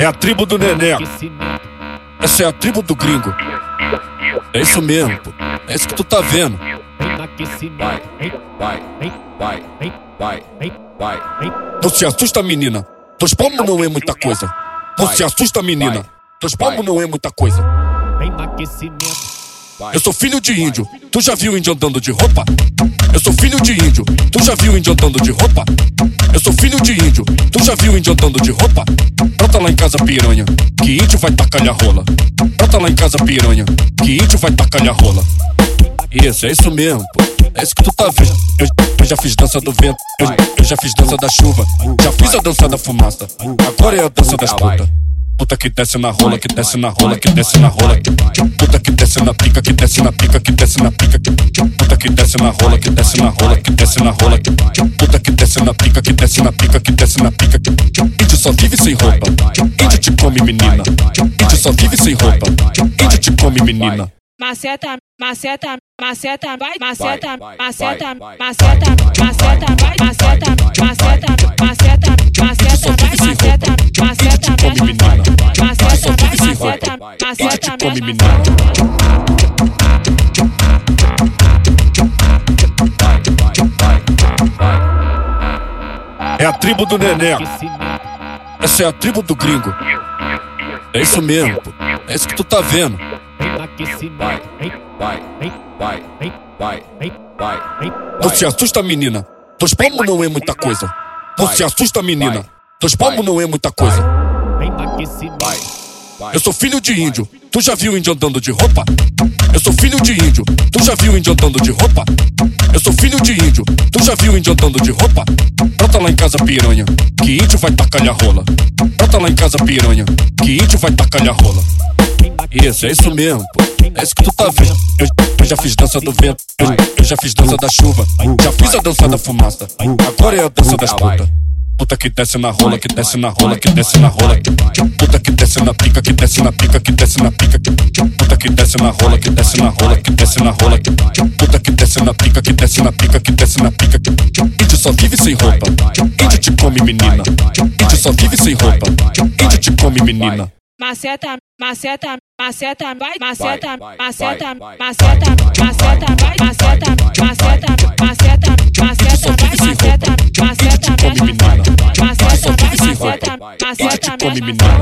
É a tribo do Neneco. Essa é a tribo do gringo. É isso mesmo, pô. É isso que tu tá vendo. Vai, vai, vai, vai, vai. Se assusta, menina. Dois palmos não é muita coisa. Não se assusta, menina. Dois palmos não é muita coisa. Eu sou filho de índio. Tu já viu índio andando de roupa? Eu sou filho de índio. Tu já viu índio andando de roupa? Eu sou filho de índio. Tu já viu índio andando de roupa? Brota lá em casa, piranha. Que índio vai tacar a rola. Brota lá em casa, piranha. Que índio vai tacar a rola. Isso, é isso mesmo, pô. É isso que tu tá vendo. Eu, eu já fiz dança do vento. Eu, eu já fiz dança da chuva. Já fiz a dança da fumaça. Agora é a dança das putas. Puta que desce na rola, que desce na rola, que desce na rola. Puta que desce na pica, que desce na pica, que desce na pica. Puta que desce na rola, que desce na rola, que desce na rola. Puta que desce na pica, que desce na pica, que desce na pica. Só vive sem roupa. Índio te come, menina. Índio só vive sem roupa. Índio te come, menina. Maceta, maceta, maceta, vai, maceta, maceta, maceta, maceta, vai, maceta, maceta, maceta, maceta, vai, maceta, maceta, Come, menina. maceta, vai, Índio maceta, te maceta, come, vai, menina. É a tribo do Neneco. Essa é a tribo do gringo. É isso mesmo, pô. É isso que tu tá vendo. Vai, vai, vai, vai, vai. Se assusta, menina. Dois palmos não é muita coisa. Não se assusta, menina. Dois palmos não é muita coisa. Eu sou filho de índio. Tu já viu índio andando de roupa? Eu sou filho de índio. Tu já viu índio andando de roupa? Eu sou filho de índio. Tu já viu índio andando de roupa? Brota lá em casa, piranha. Que índio vai tacar a rola. Brota lá em casa, piranha. Que índio vai tacar a rola. Isso, é isso mesmo, pô. É isso que tu tá vendo. Eu, eu já fiz dança do vento. Eu, eu já fiz dança da chuva. Já fiz a dança da fumaça. Agora é a dança das putas. Puta que desce na rola, que desce na rola, que desce na rola. Puta que desce na pica, que desce na pica, que desce na pica. Que desce na rola, que desce na rola, que desce na rola. Puta que desce na pica, que desce na pica, que desce na pica. Índio só vive sem roupa. Índio te come, menina. Índio só vive sem roupa. Índio te come, menina. maceta, maceta, maceta, vai, maceta, maceta, maceta, maceta, vai, maceta, maceta, maceta, maceta, vai, maceta, maceta, maceta, maceta, maceta, maceta, menina.